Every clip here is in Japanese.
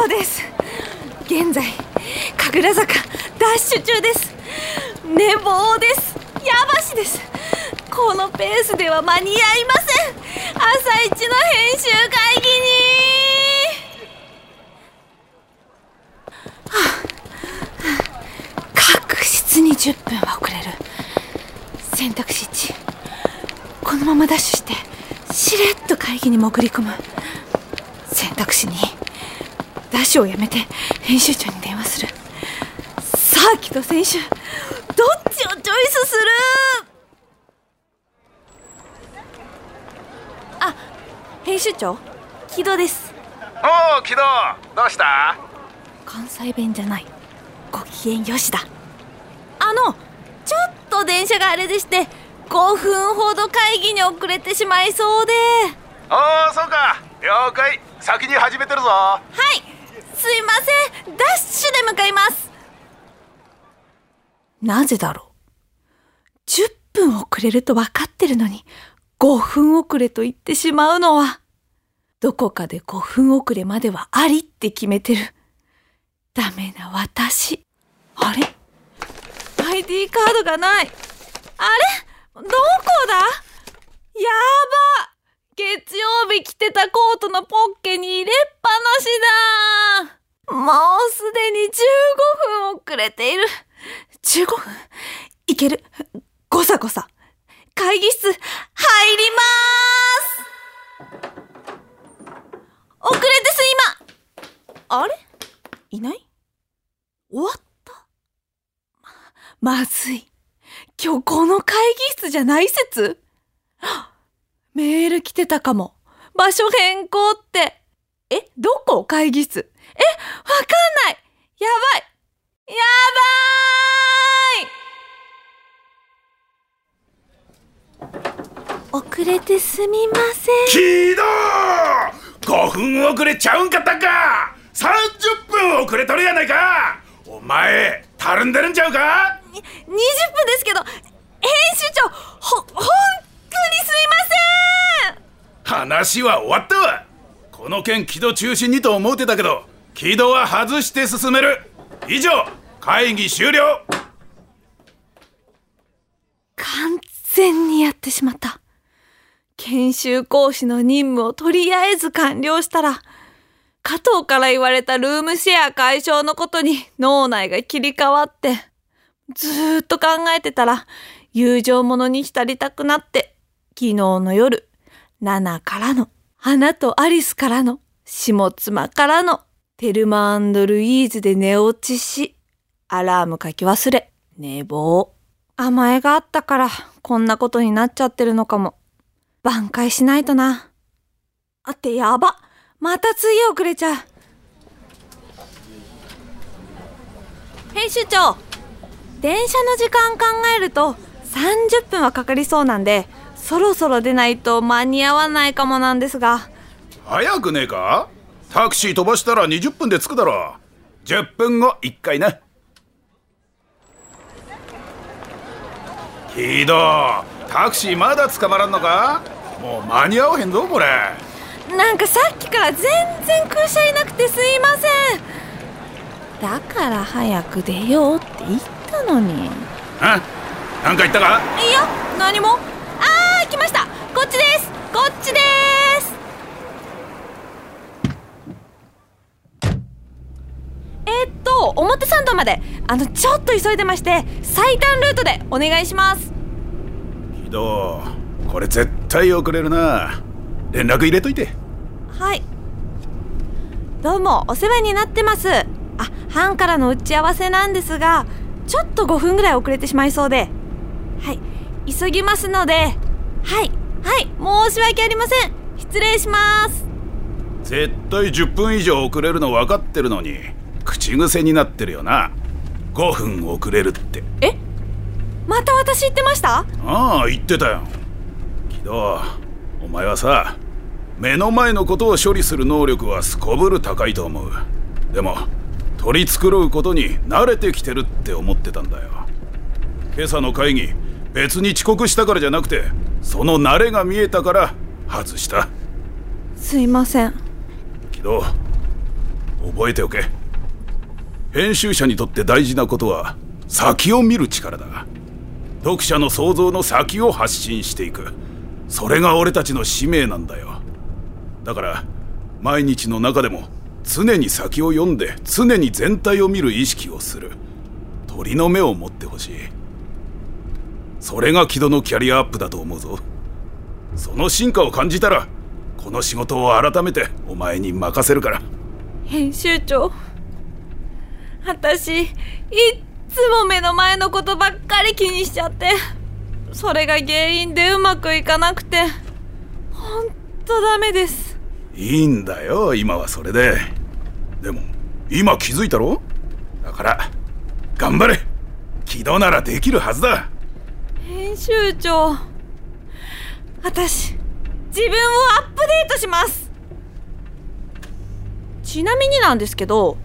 長です。現在神楽坂ダッシュ中です。寝坊です。やばしです。このペースでは間に合いません。朝一の編集会議に。はあ。確実に10分は遅れる。選択肢1このままダッシュしてしれっと会議に潜り込む。選択肢2ダッシュをやめて編集長に電話する。サーキット選手どっちをチョイスする？あ編集長木戸です。おお木戸どうした？関西弁じゃない。ご機嫌よしだ。あのちょっと電車があれでして5分ほど会議に遅れてしまいそうで。おおそうか。了解。先に始めてるぞ。はいすいません。ダッシュで向かいます。なぜだろう。10分遅れると分かってるのに5分遅れと言ってしまうのはどこかで5分遅れまではありって決めてる。ダメな私。あれ？ID カードがない。あれ？どこだ？やば！月曜日着てたコートのポッケに入れっに15分遅れている。15分？いける？ごさごさ。会議室、入りまーす遅れてすいま、あれ？いない？終わった？ま、まずい。今日この会議室じゃない説？メール来てたかも。場所変更って。え、どこ？会議室。え、わかんないやばいやばーい遅れてすみません。キド5分遅れちゃうんかったか !30 分遅れとるやないかお前、たるんでるんちゃうか !20 分ですけど、編集長、ほ、ほんとにすいません話は終わったわこの件木戸中心にと思うてたけど木戸は外して進める。以上会議終了。完全にやってしまった。研修講師の任務をとりあえず完了したら加藤から言われたルームシェア解消のことに脳内が切り替わってずーっと考えてたら友情ものに浸りたくなって昨日の夜ナナからの花とアリスからの下妻からのテルマンドルイーズで寝落ちし、アラーム書き忘れ、寝坊。甘えがあったから、こんなことになっちゃってるのかも。挽回しないとな。あってやば。また次遅れちゃう。編集長、電車の時間考えると30分はかかりそうなんで、そろそろ出ないと間に合わないかもなんですが。早くねえか？タクシー飛ばしたら20分で着くだろう。10分後1回な。ひどタクシーまだ捕まらんのか？もう間に合わへんぞこれ。なんかさっきから全然空車いなくてすいません。だから早く出ようって言ったのに。あなんか言ったか？いや何も。ああ来ましたこっちですこっちですえっと表参道まであのちょっと急いでまして最短ルートでお願いします。ひどこれ絶対遅れるな。連絡入れといて。はい。どうもお世話になってます。あ班からの打ち合わせなんですがちょっと5分ぐらい遅れてしまいそうで。はい。急ぎますのではい。はい。申し訳ありません。失礼します。絶対10分以上遅れるの分かってるのに口癖になってるよな5分遅れるって。え？また私言ってました？ああ言ってたよ。けどお前はさ目の前のことを処理する能力はすこぶる高いと思う。でも取り繕うことに慣れてきてるって思ってたんだよ。今朝の会議別に遅刻したからじゃなくてその慣れが見えたから外した。すいません。けど覚えておけ編集者にとって大事なことは先を見る力だ。読者の想像の先を発信していく。それが俺たちの使命なんだよ。だから毎日の中でも常に先を読んで常に全体を見る意識をする。鳥の目を持ってほしい。それが木戸のキャリアアップだと思うぞ。その進化を感じたらこの仕事を改めてお前に任せるから。編集長。私いっつも目の前のことばっかり気にしちゃってそれが原因でうまくいかなくてほんとダメです。いいんだよ今はそれで。でも今気づいたろ？だから頑張れ。軌道ならできるはずだ。編集長私自分をアップデートします。ちなみになんですけど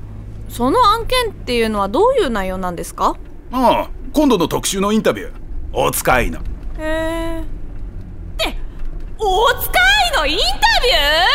その案件っていうのはどういう内容なんですか？ああ今度の特集のインタビュー。大塚愛の。へえ。って大塚愛のインタビュー？